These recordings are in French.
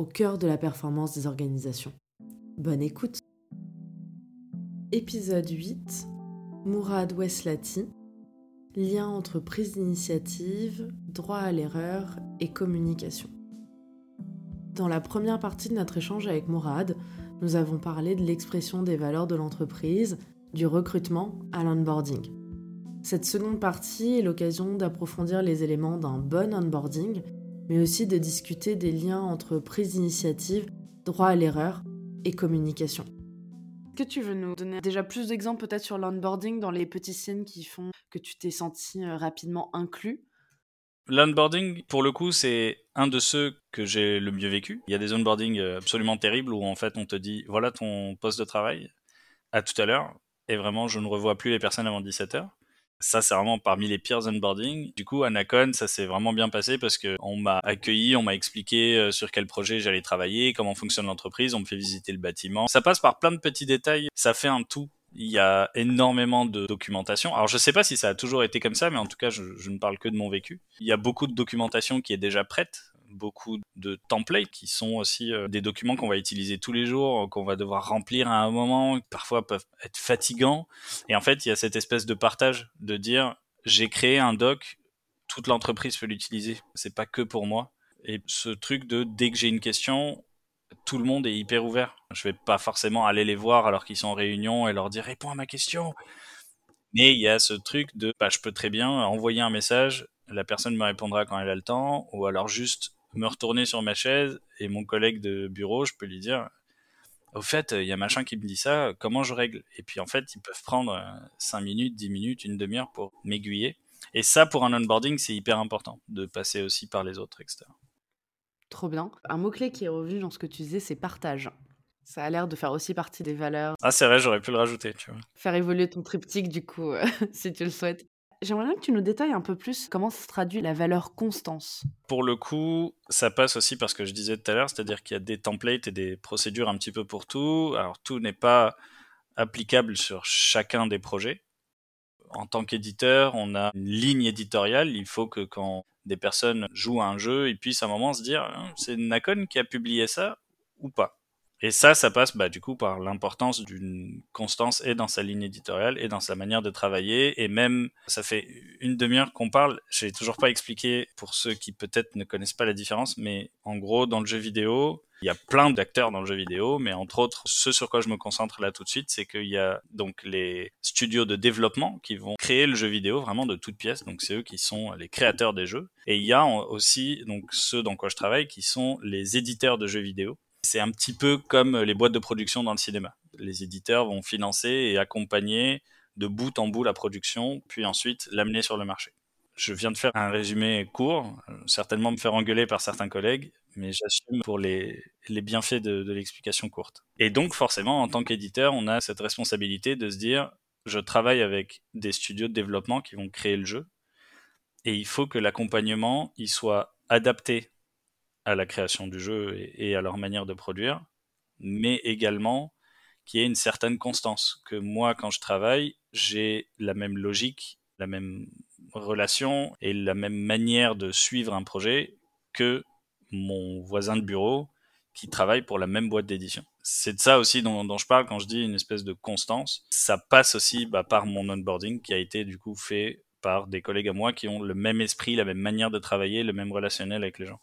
au cœur de la performance des organisations. Bonne écoute Épisode 8 Mourad Weslati Lien entre prise d'initiative, droit à l'erreur et communication. Dans la première partie de notre échange avec Mourad, nous avons parlé de l'expression des valeurs de l'entreprise, du recrutement à l'onboarding. Cette seconde partie est l'occasion d'approfondir les éléments d'un bon onboarding mais aussi de discuter des liens entre prise d'initiative, droit à l'erreur et communication. Est-ce que tu veux nous donner déjà plus d'exemples peut-être sur l'onboarding dans les petits signes qui font que tu t'es senti euh, rapidement inclus? L'onboarding, pour le coup, c'est un de ceux que j'ai le mieux vécu. Il y a des onboardings euh, absolument terribles où en fait on te dit voilà ton poste de travail, à tout à l'heure, et vraiment je ne revois plus les personnes avant 17 heures. Ça, c'est vraiment parmi les pires onboarding. Du coup, à Nacon, ça s'est vraiment bien passé parce que on m'a accueilli, on m'a expliqué euh, sur quel projet j'allais travailler, comment fonctionne l'entreprise, on me fait visiter le bâtiment. Ça passe par plein de petits détails. Ça fait un tout il y a énormément de documentation. Alors je sais pas si ça a toujours été comme ça, mais en tout cas je, ne parle que de mon vécu. Il y a beaucoup de documentation qui est déjà prête beaucoup de templates qui sont aussi euh, des documents qu'on va utiliser tous les jours, qu'on va devoir remplir à un moment, qui parfois peuvent être fatigants. Et en fait, il y a cette espèce de partage de dire j'ai créé un doc, toute l'entreprise peut l'utiliser. C'est pas que pour moi. Et ce truc de dès que j'ai une question, tout le monde est hyper ouvert. Je vais pas forcément aller les voir alors qu'ils sont en réunion et leur dire réponds à ma question. Mais il y a ce truc de bah, je peux très bien envoyer un message, la personne me répondra quand elle a le temps, ou alors juste me retourner sur ma chaise et mon collègue de bureau, je peux lui dire au fait, il y a machin qui me dit ça, comment je règle? Et puis en fait, ils peuvent prendre 5 euh, minutes, 10 minutes, une demi-heure pour m'aiguiller. Et ça, pour un onboarding, c'est hyper important de passer aussi par les autres, etc. Trop bien. Un mot-clé qui est revenu dans ce que tu disais, c'est partage. Ça a l'air de faire aussi partie des valeurs. Ah, c'est vrai, j'aurais pu le rajouter, tu vois. Faire évoluer ton triptyque, du coup, si tu le souhaites. J'aimerais bien que tu nous détailles un peu plus comment se traduit la valeur constance. Pour le coup, ça passe aussi parce que je disais tout à l'heure, c'est-à-dire qu'il y a des templates et des procédures un petit peu pour tout. Alors tout n'est pas applicable sur chacun des projets. En tant qu'éditeur, on a une ligne éditoriale. Il faut que quand des personnes jouent à un jeu, ils puissent à un moment se dire hein, c'est Nacon qui a publié ça ou pas. Et ça, ça passe bah, du coup par l'importance d'une constance et dans sa ligne éditoriale et dans sa manière de travailler. Et même, ça fait une demi-heure qu'on parle. J'ai toujours pas expliqué pour ceux qui peut-être ne connaissent pas la différence, mais en gros, dans le jeu vidéo, il y a plein d'acteurs dans le jeu vidéo, mais entre autres, ce sur quoi je me concentre là tout de suite, c'est qu'il y a donc les studios de développement qui vont créer le jeu vidéo vraiment de toutes pièces. Donc c'est eux qui sont les créateurs des jeux. Et il y a aussi donc ceux dans quoi je travaille qui sont les éditeurs de jeux vidéo c'est un petit peu comme les boîtes de production dans le cinéma. Les éditeurs vont financer et accompagner de bout en bout la production, puis ensuite l'amener sur le marché. Je viens de faire un résumé court, certainement me faire engueuler par certains collègues, mais j'assume pour les, bienfaits de, l'explication courte. Et donc forcément, en tant qu'éditeur, on a cette responsabilité de se dire, je travaille avec des studios de développement qui vont créer le jeu, et il faut que l'accompagnement il soit adapté à la création du jeu et, à leur manière de produire, mais également qu'il y ait une certaine constance. Que moi, quand je travaille, j'ai la même logique, la même relation et la même manière de suivre un projet que mon voisin de bureau qui travaille pour la même boîte d'édition. C'est de ça aussi dont, je parle quand je dis une espèce de constance. Ça passe aussi bah, par mon onboarding qui a été du coup fait par des collègues à moi qui ont le même esprit, la même manière de travailler, le même relationnel avec les gens.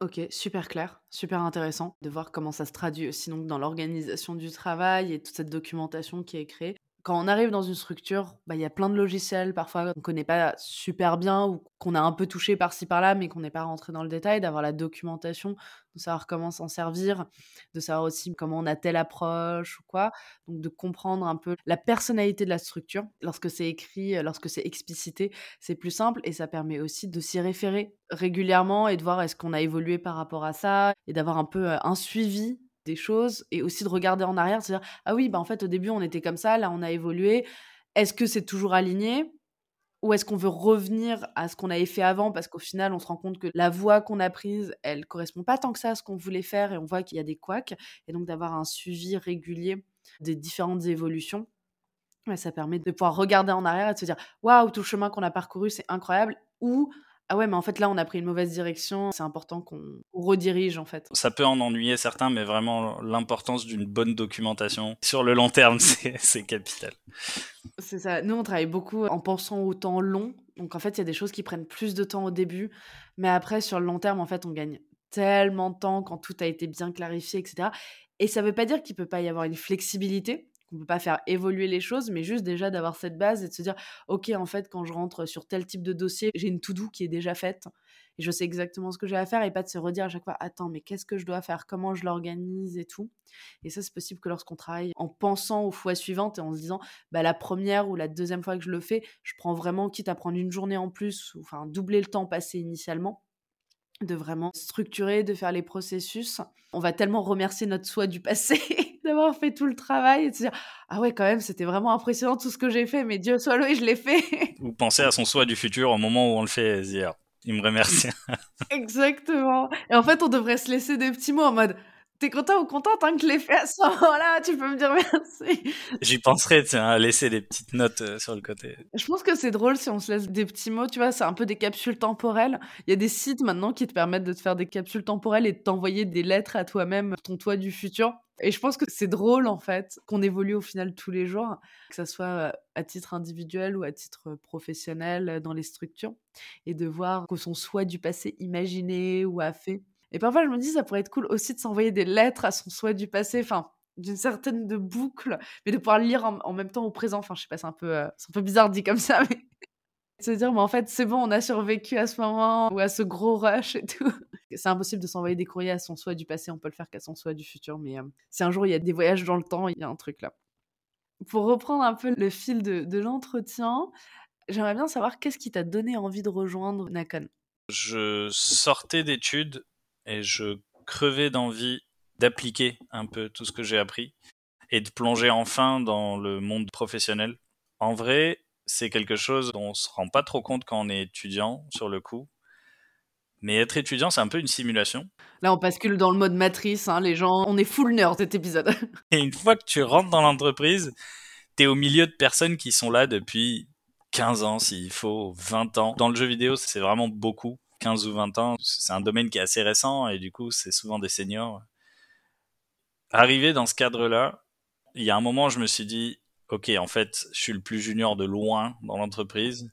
Ok, super clair, super intéressant de voir comment ça se traduit aussi dans l'organisation du travail et toute cette documentation qui est créée. Quand on arrive dans une structure, bah, il y a plein de logiciels parfois qu'on connaît pas super bien ou qu'on a un peu touché par-ci par-là, mais qu'on n'est pas rentré dans le détail, d'avoir la documentation, de savoir comment s'en servir, de savoir aussi comment on a telle approche ou quoi. Donc de comprendre un peu la personnalité de la structure. Lorsque c'est écrit, lorsque c'est explicité, c'est plus simple et ça permet aussi de s'y référer régulièrement et de voir est-ce qu'on a évolué par rapport à ça et d'avoir un peu un suivi des choses et aussi de regarder en arrière, se dire ah oui, bah en fait au début on était comme ça, là on a évolué. Est-ce que c'est toujours aligné ou est-ce qu'on veut revenir à ce qu'on avait fait avant? Parce qu'au final on se rend compte que la voie qu'on a prise, elle correspond pas tant que ça à ce qu'on voulait faire et on voit qu'il y a des couacs et donc d'avoir un suivi régulier des différentes évolutions. ça permet de pouvoir regarder en arrière et de se dire waouh, tout le chemin qu'on a parcouru, c'est incroyable ou ah ouais, mais en fait là, on a pris une mauvaise direction. C'est important qu'on redirige en fait. Ça peut en ennuyer certains, mais vraiment l'importance d'une bonne documentation sur le long terme, c'est capital. C'est ça. Nous, on travaille beaucoup en pensant au temps long. Donc en fait, il y a des choses qui prennent plus de temps au début, mais après, sur le long terme, en fait, on gagne tellement de temps quand tout a été bien clarifié, etc. Et ça ne veut pas dire qu'il ne peut pas y avoir une flexibilité qu'on peut pas faire évoluer les choses, mais juste déjà d'avoir cette base et de se dire, ok, en fait, quand je rentre sur tel type de dossier, j'ai une to-do qui est déjà faite et je sais exactement ce que j'ai à faire et pas de se redire à chaque fois, attends, mais qu'est-ce que je dois faire, comment je l'organise et tout? Et ça, c'est possible que lorsqu'on travaille en pensant aux fois suivantes et en se disant, bah, la première ou la deuxième fois que je le fais, je prends vraiment, quitte à prendre une journée en plus, ou enfin doubler le temps passé initialement de vraiment structurer, de faire les processus. On va tellement remercier notre soi du passé d'avoir fait tout le travail et de se dire ah ouais quand même c'était vraiment impressionnant tout ce que j'ai fait mais Dieu soit loué je l'ai fait. Ou penser à son soi du futur au moment où on le fait dire il me remercie. Exactement. Et en fait on devrait se laisser des petits mots en mode T'es content ou contente hein, que je l'ai fait à ce moment-là Tu peux me dire merci. J'y penserai, tu à laisser des petites notes euh, sur le côté. Je pense que c'est drôle si on se laisse des petits mots, tu vois, c'est un peu des capsules temporelles. Il y a des sites maintenant qui te permettent de te faire des capsules temporelles et de t'envoyer des lettres à toi-même, ton toi du futur. Et je pense que c'est drôle en fait qu'on évolue au final tous les jours, que ce soit euh, à titre individuel ou à titre professionnel euh, dans les structures, et de voir que son soi du passé imaginé ou a fait. Et parfois je me dis ça pourrait être cool aussi de s'envoyer des lettres à son soi du passé, enfin d'une certaine de boucle, mais de pouvoir lire en, même temps au présent. Enfin je sais pas, c'est un peu, euh, c'est un peu bizarre dit comme ça, mais se dire, mais en fait, c'est bon, on a survécu à ce moment ou à ce gros rush et tout. C'est impossible de s'envoyer des courriers à son soi du passé, on peut le faire qu'à son soi du futur, mais euh, si un jour il y a des voyages dans le temps, il y a un truc là. Pour reprendre un peu le fil de, de l'entretien, j'aimerais bien savoir qu'est-ce qui t'a donné envie de rejoindre Nakon? Je sortais d'études et je crevais d'envie d'appliquer un peu tout ce que j'ai appris et de plonger enfin dans le monde professionnel. En vrai, c'est quelque chose dont on se rend pas trop compte quand on est étudiant sur le coup. Mais être étudiant, c'est un peu une simulation. Là, on bascule dans le mode matrice, hein, les gens, on est full nerd cet épisode. Et une fois que tu rentres dans l'entreprise, tu es au milieu de personnes qui sont là depuis 15 ans, s'il faut, 20 ans. Dans le jeu vidéo, c'est vraiment beaucoup, 15 ou 20 ans. C'est un domaine qui est assez récent et du coup, c'est souvent des seniors. Arrivé dans ce cadre-là, il y a un moment, je me suis dit, ok, en fait, je suis le plus junior de loin dans l'entreprise,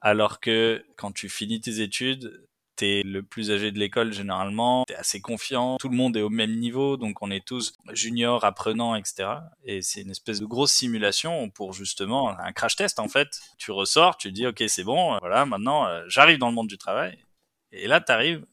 alors que quand tu finis tes études, t'es le plus âgé de l'école généralement, t'es assez confiant, tout le monde est au même niveau, donc on est tous juniors, apprenants, etc. Et c'est une espèce de grosse simulation pour justement un crash test en fait. Tu ressors, tu dis ok c'est bon, voilà maintenant euh, j'arrive dans le monde du travail. Et là t'arrives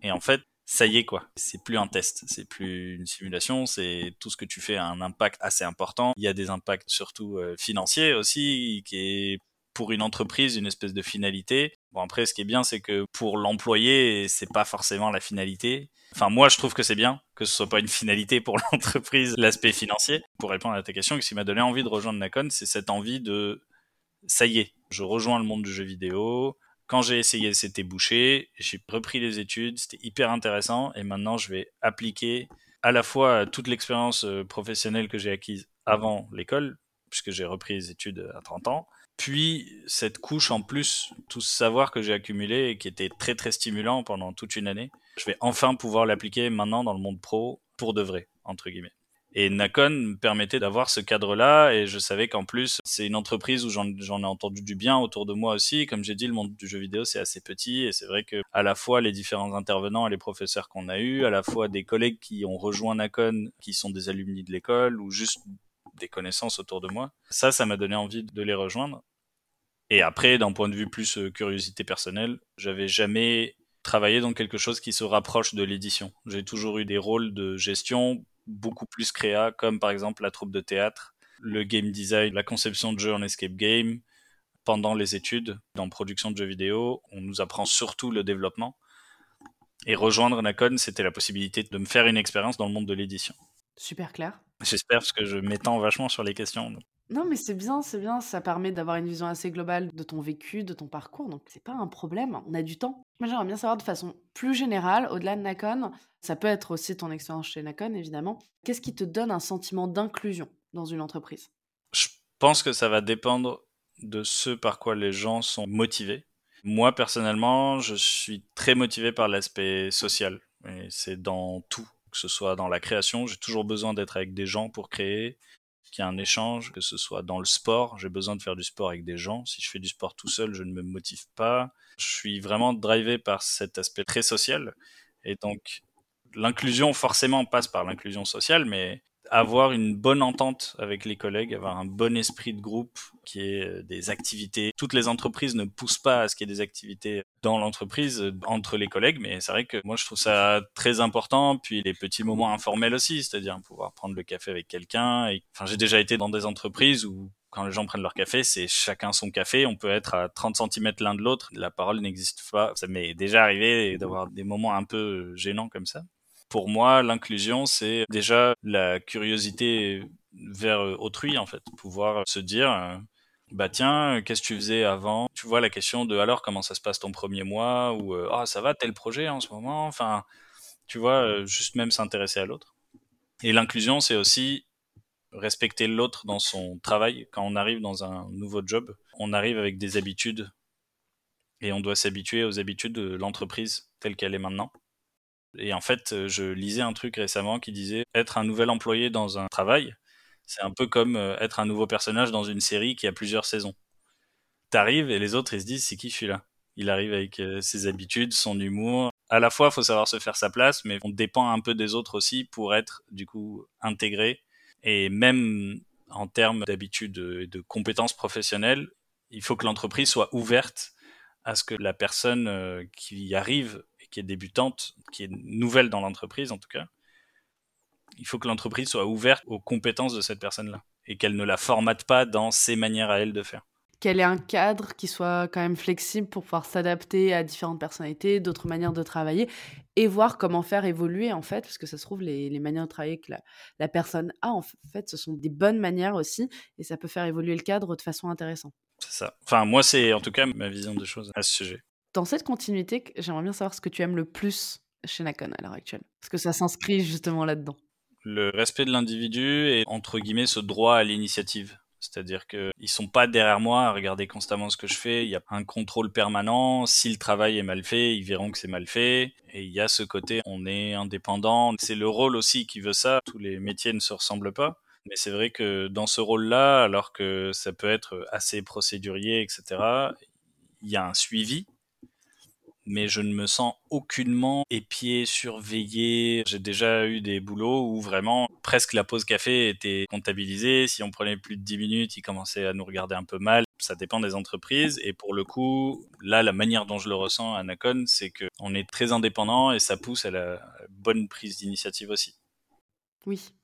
et en fait ça y est quoi. C'est plus un test, c'est plus une simulation, c'est tout ce que tu fais a un impact assez important. Il y a des impacts surtout euh, financiers aussi, qui est pour une entreprise une espèce de finalité. Bon après, ce qui est bien, c'est que pour l'employé, c'est pas forcément la finalité. Enfin moi, je trouve que c'est bien que ce soit pas une finalité pour l'entreprise, l'aspect financier. Pour répondre à ta question, ce qui m'a donné envie de rejoindre Nacon, c'est cette envie de ça y est, je rejoins le monde du jeu vidéo, quand j'ai essayé, c'était bouché. J'ai repris les études, c'était hyper intéressant. Et maintenant, je vais appliquer à la fois toute l'expérience euh, professionnelle que j'ai acquise avant l'école, puisque j'ai repris les études à 30 ans. Puis cette couche en plus, tout ce savoir que j'ai accumulé et qui était très très stimulant pendant toute une année, je vais enfin pouvoir l'appliquer maintenant dans le monde pro pour de vrai, entre guillemets. Et Nakon me permettait d'avoir ce cadre-là et je savais qu'en plus c'est une entreprise où j'en ai entendu du bien autour de moi aussi. Comme j'ai dit, le monde du jeu vidéo c'est assez petit et c'est vrai que à la fois les différents intervenants et les professeurs qu'on a eus, à la fois des collègues qui ont rejoint Nakon, qui sont des alumni de l'école ou juste des connaissances autour de moi. Ça, ça m'a donné envie de les rejoindre. Et après, d'un point de vue plus euh, curiosité personnelle, j'avais jamais travaillé dans quelque chose qui se rapproche de l'édition. J'ai toujours eu des rôles de gestion beaucoup plus créa, comme par exemple la troupe de théâtre, le game design, la conception de jeux en escape game. Pendant les études en production de jeux vidéo, on nous apprend surtout le développement. Et rejoindre Nacon, c'était la possibilité de me faire une expérience dans le monde de l'édition. Super clair. J'espère parce que je m'étends vachement sur les questions. Non, mais c'est bien, c'est bien. Ça permet d'avoir une vision assez globale de ton vécu, de ton parcours. Donc, c'est pas un problème. On a du temps. Moi, j'aimerais bien savoir de façon plus générale, au-delà de Nacon, ça peut être aussi ton expérience chez Nacon, évidemment. Qu'est-ce qui te donne un sentiment d'inclusion dans une entreprise? Je pense que ça va dépendre de ce par quoi les gens sont motivés. Moi, personnellement, je suis très motivé par l'aspect social. Et c'est dans tout, que ce soit dans la création, j'ai toujours besoin d'être avec des gens pour créer, qu'il y ait un échange, que ce soit dans le sport, j'ai besoin de faire du sport avec des gens. Si je fais du sport tout seul, je ne me motive pas. Je suis vraiment drivé par cet aspect très social. Et donc, l'inclusion forcément passe par l'inclusion sociale, mais avoir une bonne entente avec les collègues, avoir un bon esprit de groupe, qui est euh, des activités. Toutes les entreprises ne poussent pas à ce qu'il y ait des activités dans l'entreprise euh, entre les collègues, mais c'est vrai que moi je trouve ça très important. Puis les petits moments informels aussi, c'est-à-dire pouvoir prendre le café avec quelqu'un. Enfin, j'ai déjà été dans des entreprises où quand les gens prennent leur café, c'est chacun son café. On peut être à 30 cm l'un de l'autre. La parole n'existe pas. Ça m'est déjà arrivé d'avoir des moments un peu gênants comme ça pour moi, l'inclusion, c'est déjà la curiosité vers autrui, en fait. Pouvoir se dire, euh, bah tiens, qu'est-ce que tu faisais avant? Tu vois la question de alors comment ça se passe ton premier mois? Ou euh, ah ça va tel projet en ce moment? Enfin, tu vois, euh, juste même s'intéresser à l'autre. Et l'inclusion, c'est aussi respecter l'autre dans son travail. Quand on arrive dans un nouveau job, on arrive avec des habitudes et on doit s'habituer aux habitudes de l'entreprise telle qu'elle est maintenant. Et en fait, euh, je lisais un truc récemment qui disait être un nouvel employé dans un travail, c'est un peu comme euh, être un nouveau personnage dans une série qui a plusieurs saisons. T'arrives et les autres ils se disent c'est qui celui-là? Il arrive avec euh, ses habitudes, son humour. À la fois, il faut savoir se faire sa place, mais on dépend un peu des autres aussi pour être du coup intégré. Et même en termes d'habitudes et de compétences professionnelles, il faut que l'entreprise soit ouverte à ce que la personne qui arrive qui est débutante, qui est nouvelle dans l'entreprise en tout cas, il faut que l'entreprise soit ouverte aux compétences de cette personne-là et qu'elle ne la formate pas dans ses manières à elle de faire. Qu'elle ait un cadre qui soit quand même flexible pour pouvoir s'adapter à différentes personnalités, d'autres manières de travailler et voir comment faire évoluer en fait, parce que ça se trouve, les, les manières de travailler que la, la, personne a en fait, ce sont des bonnes manières aussi et ça peut faire évoluer le cadre de façon intéressante. C'est ça. Enfin, moi, c'est en tout cas ma vision des choses à ce sujet. Dans cette continuité, j'aimerais bien savoir ce que tu aimes le plus chez Nakon à l'heure actuelle. Parce que ça s'inscrit justement là-dedans. Le respect de l'individu et entre guillemets ce droit à l'initiative. C'est-à-dire qu'ils sont pas derrière moi à regarder constamment ce que je fais. Il y a un contrôle permanent. Si le travail est mal fait, ils verront que c'est mal fait. Et il y a ce côté, on est indépendant. C'est le rôle aussi qui veut ça. Tous les métiers ne se ressemblent pas. Mais c'est vrai que dans ce rôle-là, alors que ça peut être assez procédurier, etc., il y a un suivi mais je ne me sens aucunement épié, surveillé. J'ai déjà eu des boulots où vraiment presque la pause café était comptabilisée. Si on prenait plus de 10 minutes, ils commençaient à nous regarder un peu mal. Ça dépend des entreprises. Et pour le coup, là, la manière dont je le ressens à Nacon, c'est qu'on est très indépendant et ça pousse à la bonne prise d'initiative aussi. Oui,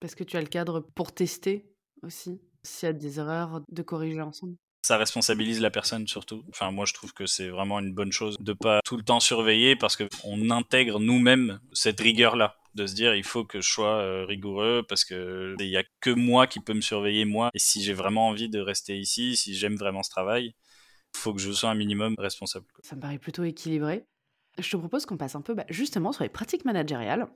parce que tu as le cadre pour tester aussi. S'il y a des erreurs, de corriger ensemble ça responsabilise la personne surtout. Enfin, moi, je trouve que c'est vraiment une bonne chose de pas tout le temps surveiller parce que on intègre nous-mêmes cette rigueur-là de se dire il faut que je sois euh, rigoureux parce que il y a que moi qui peut me surveiller moi et si j'ai vraiment envie de rester ici, si j'aime vraiment ce travail, il faut que je sois un minimum responsable. Ça me paraît plutôt équilibré. Je te propose qu'on passe un peu bah, justement sur les pratiques managériales,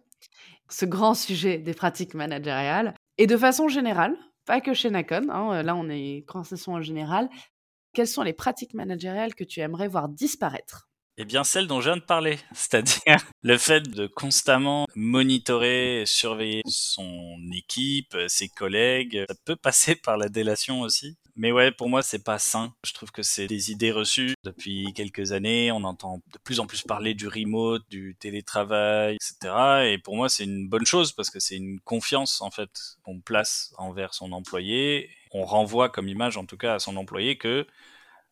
ce grand sujet des pratiques managériales et de façon générale, pas que chez Nacon, hein, là on est conversation en général. Quelles sont les pratiques managériales que tu aimerais voir disparaître? Eh bien, celle dont je viens de parler, c'est-à-dire le fait de constamment monitorer, surveiller son équipe, ses collègues. Ça peut passer par la délation aussi. Mais ouais, pour moi, c'est pas sain. Je trouve que c'est des idées reçues. Depuis quelques années, on entend de plus en plus parler du remote, du télétravail, etc. Et pour moi, c'est une bonne chose parce que c'est une confiance, en fait, qu'on place envers son employé. On renvoie comme image, en tout cas, à son employé que,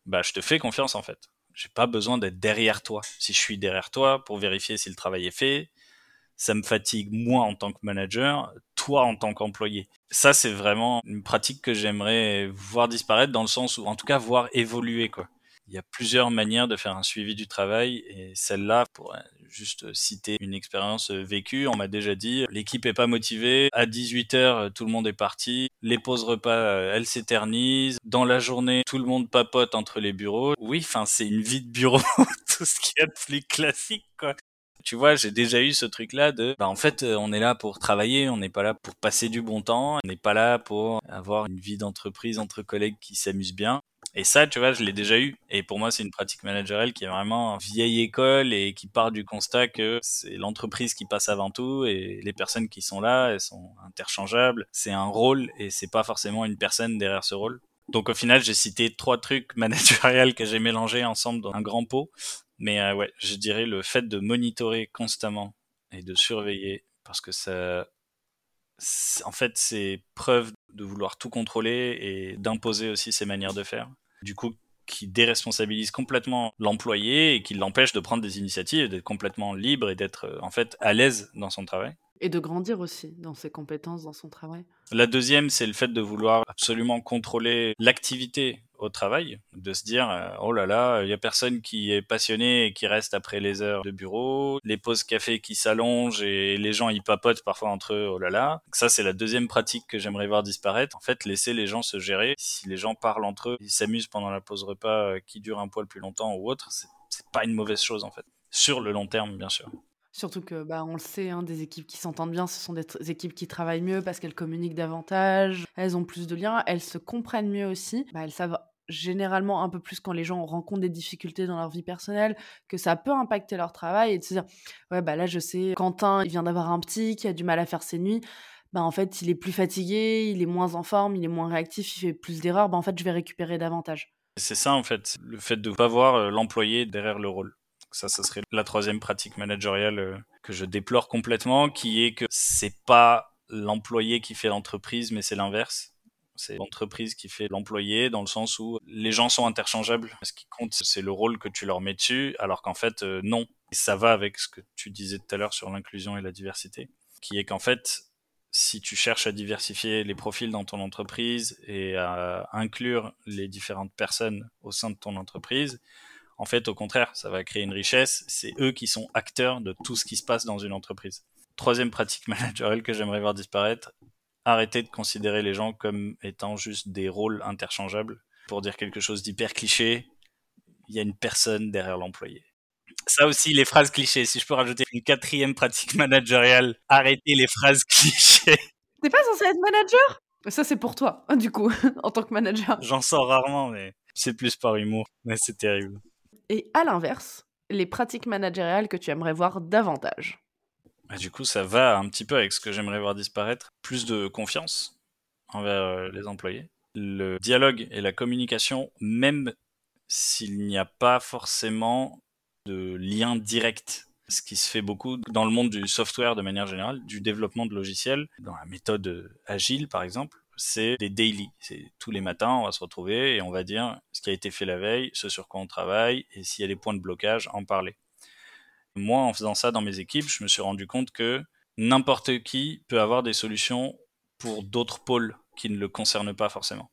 bah, je te fais confiance, en fait j'ai pas besoin d'être derrière toi. Si je suis derrière toi pour vérifier si le travail est fait, ça me fatigue moi en tant que manager, toi en tant qu'employé. Ça, c'est vraiment une pratique que j'aimerais voir disparaître dans le sens où, en tout cas, voir évoluer, quoi. Il y a plusieurs manières de faire un suivi du travail et celle-là, pour juste citer une expérience vécue, on m'a déjà dit l'équipe est pas motivée, à 18h tout le monde est parti, les pauses repas elles s'éternisent, dans la journée tout le monde papote entre les bureaux. Oui, enfin c'est une vie de bureau, tout ce qui est plus classique quoi tu vois, j'ai déjà eu ce truc-là de, bah, en fait, on est là pour travailler, on n'est pas là pour passer du bon temps, on n'est pas là pour avoir une vie d'entreprise entre collègues qui s'amusent bien. Et ça, tu vois, je l'ai déjà eu. Et pour moi, c'est une pratique managériale qui est vraiment vieille école et qui part du constat que c'est l'entreprise qui passe avant tout et les personnes qui sont là, elles sont interchangeables. C'est un rôle et c'est pas forcément une personne derrière ce rôle. Donc au final, j'ai cité trois trucs managériels que j'ai mélangés ensemble dans un grand pot. Mais euh, ouais, je dirais le fait de monitorer constamment et de surveiller parce que ça, en fait, c'est preuve de vouloir tout contrôler et d'imposer aussi ses manières de faire. Du coup, qui déresponsabilise complètement l'employé et qui l'empêche de prendre des initiatives, d'être complètement libre et d'être euh, en fait à l'aise dans son travail. Et de grandir aussi dans ses compétences, dans son travail. La deuxième, c'est le fait de vouloir absolument contrôler l'activité au travail, de se dire euh, oh là là, il y a personne qui est passionné et qui reste après les heures de bureau, les pauses café qui s'allongent et les gens y papotent parfois entre eux, oh là là. ça c'est la deuxième pratique que j'aimerais voir disparaître. En fait, laisser les gens se gérer. Si les gens parlent entre eux, ils s'amusent pendant la pause repas euh, qui dure un poil plus longtemps ou autre, c'est pas une mauvaise chose en fait. Sur le long terme, bien sûr. Surtout que, bah, on le sait, hein, des équipes qui s'entendent bien, ce sont des équipes qui travaillent mieux parce qu'elles communiquent davantage, elles ont plus de liens, elles se comprennent mieux aussi. Bah, elles savent généralement un peu plus quand les gens rencontrent des difficultés dans leur vie personnelle, que ça peut impacter leur travail et de se dire, ouais, bah là, je sais, Quentin, il vient d'avoir un petit qui a du mal à faire ses nuits. Bah, en fait, il est plus fatigué, il est moins en forme, il est moins réactif, il fait plus d'erreurs. Bah, en fait, je vais récupérer davantage. C'est ça, en fait, le fait de ne pas voir euh, l'employé derrière le rôle. Ça, ça serait la troisième pratique managériale euh, que je déplore complètement, qui est que c'est pas l'employé qui fait l'entreprise, mais c'est l'inverse. C'est l'entreprise qui fait l'employé dans le sens où les gens sont interchangeables. Ce qui compte, c'est le rôle que tu leur mets dessus, alors qu'en fait, euh, non. ça va avec ce que tu disais tout à l'heure sur l'inclusion et la diversité, qui est qu'en fait, si tu cherches à diversifier les profils dans ton entreprise et à inclure les différentes personnes au sein de ton entreprise, en fait, au contraire, ça va créer une richesse. C'est eux qui sont acteurs de tout ce qui se passe dans une entreprise. Troisième pratique managériale que j'aimerais voir disparaître, arrêter de considérer les gens comme étant juste des rôles interchangeables. Pour dire quelque chose d'hyper cliché, il y a une personne derrière l'employé. Ça aussi, les phrases clichés. Si je peux rajouter une quatrième pratique managériale, arrêter les phrases clichés. T'es pas censé être manager? Ça, c'est pour toi, du coup, en tant que manager. J'en sors rarement, mais c'est plus par humour. Mais c'est terrible. Et à l'inverse, les pratiques managériales que tu aimerais voir davantage? Bah, Du coup, ça va un petit peu avec ce que j'aimerais voir disparaître. Plus de confiance envers euh, les employés. Le dialogue et la communication, même s'il n'y a pas forcément de lien direct. Ce qui se fait beaucoup dans le monde du software de manière générale, du développement de logiciels, dans la méthode agile par exemple, c'est des daily. C'est tous les matins, on va se retrouver et on va dire ce qui a été fait la veille, ce sur quoi on travaille et s'il y a des points de blocage, en parler. Moi, en faisant ça dans mes équipes, je me suis rendu compte que n'importe qui peut avoir des solutions pour d'autres pôles qui ne le concernent pas forcément.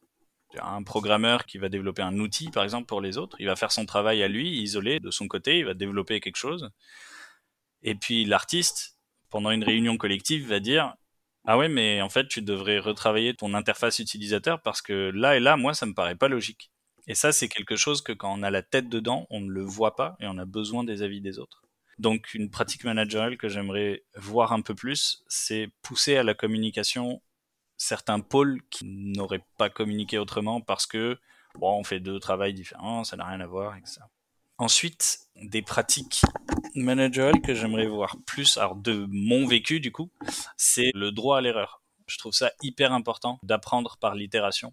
Un programmeur qui va développer un outil, par exemple, pour les autres, il va faire son travail à lui, isolé de son côté, il va développer quelque chose. Et puis l'artiste, pendant une réunion collective, va dire ah ouais, mais en fait, tu devrais retravailler ton interface utilisateur parce que là et là, moi, ça me paraît pas logique. Et ça, c'est quelque chose que quand on a la tête dedans, on ne le voit pas et on a besoin des avis des autres. Donc, une pratique managériale que j'aimerais voir un peu plus, c'est pousser à la communication certains pôles qui n'auraient pas communiqué autrement parce que, bon, on fait deux travails différents, ça n'a rien à voir, etc. Ensuite, des pratiques managériales que j'aimerais voir plus, alors de mon vécu du coup, c'est le droit à l'erreur. Je trouve ça hyper important d'apprendre par l'itération.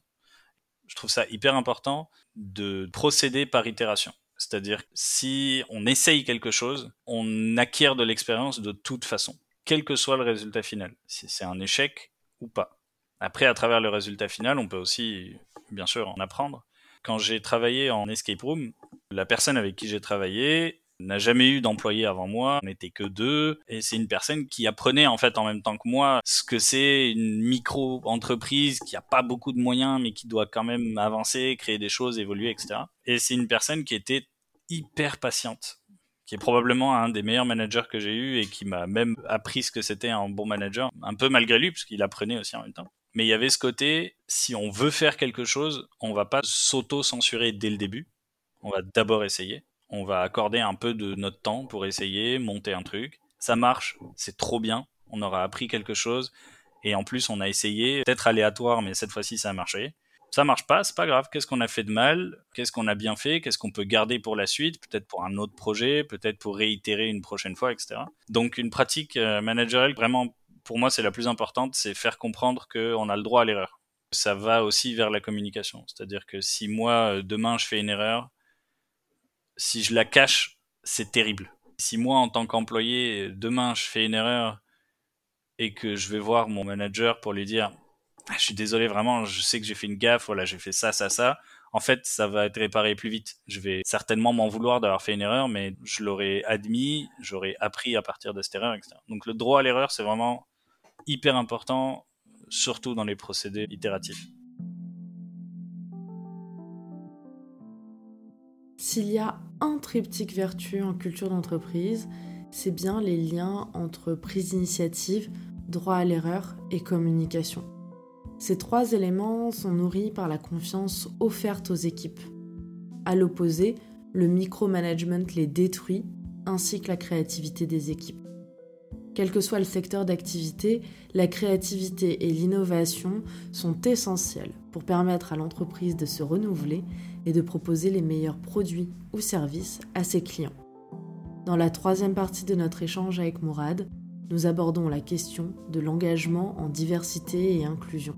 Je trouve ça hyper important de procéder par itération. C'est-à-dire si on essaye quelque chose, on acquiert de l'expérience de toute façon, quel que soit le résultat final, si c'est un échec ou pas. Après, à travers le résultat final, on peut aussi, bien sûr, en apprendre. Quand j'ai travaillé en escape room, la personne avec qui j'ai travaillé n'a jamais eu d'employé avant moi, on n'était que deux, et c'est une personne qui apprenait en fait en même temps que moi ce que c'est une micro-entreprise qui a pas beaucoup de moyens mais qui doit quand même avancer, créer des choses, évoluer, etc. Et c'est une personne qui était hyper patiente, qui est probablement un des meilleurs managers que j'ai eu et qui m'a même appris ce que c'était un bon manager, un peu malgré lui, parce qu'il apprenait aussi en même temps. Mais il y avait ce côté, si on veut faire quelque chose, on va pas s'auto-censurer dès le début. On va d'abord essayer. On va accorder un peu de notre temps pour essayer, monter un truc. Ça marche, c'est trop bien. On aura appris quelque chose. Et en plus, on a essayé, peut-être aléatoire, mais cette fois-ci, ça a marché ça marche pas, c'est pas grave. Qu'est-ce qu'on a fait de mal? Qu'est-ce qu'on a bien fait? Qu'est-ce qu'on peut garder pour la suite? Peut-être pour un autre projet, peut-être pour réitérer une prochaine fois, etc. Donc une pratique euh, managériale, vraiment, pour moi, c'est la plus importante, c'est faire comprendre qu'on a le droit à l'erreur. Ça va aussi vers la communication. C'est-à-dire que si moi, euh, demain, je fais une erreur, si je la cache, c'est terrible. Si moi, en tant qu'employé, demain, je fais une erreur et que je vais voir mon manager pour lui dire ah, je suis désolé vraiment, je sais que j'ai fait une gaffe, voilà, j'ai fait ça, ça, ça. En fait, ça va être réparé plus vite. Je vais certainement m'en vouloir d'avoir fait une erreur, mais je l'aurais admis, j'aurais appris à partir de cette erreur, etc. Donc le droit à l'erreur, c'est vraiment hyper important, surtout dans les procédés itératifs. S'il y a un triptyque vertu en culture d'entreprise, c'est bien les liens entre prise d'initiative, droit à l'erreur et communication. Ces trois éléments sont nourris par la confiance offerte aux équipes. À l'opposé, le micromanagement les détruit, ainsi que la créativité des équipes. Quel que soit le secteur d'activité, la créativité et l'innovation sont essentielles pour permettre à l'entreprise de se renouveler et de proposer les meilleurs produits ou services à ses clients. Dans la troisième partie de notre échange avec Mourad, nous abordons la question de l'engagement en diversité et inclusion.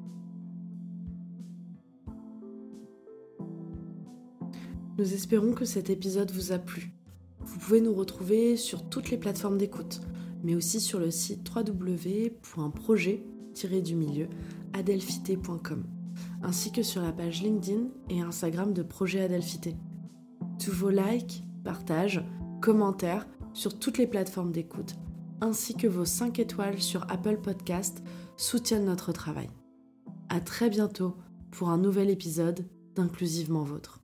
Nous espérons que cet épisode vous a plu. Vous pouvez nous retrouver sur toutes les plateformes d'écoute, mais aussi sur le site www.projet-du-milieu adelphité.com, ainsi que sur la page LinkedIn et Instagram de Projet Adelphité. Tous vos likes, partages, commentaires sur toutes les plateformes d'écoute, ainsi que vos 5 étoiles sur Apple Podcast soutiennent notre travail. À très bientôt pour un nouvel épisode d'Inclusivement Vôtre.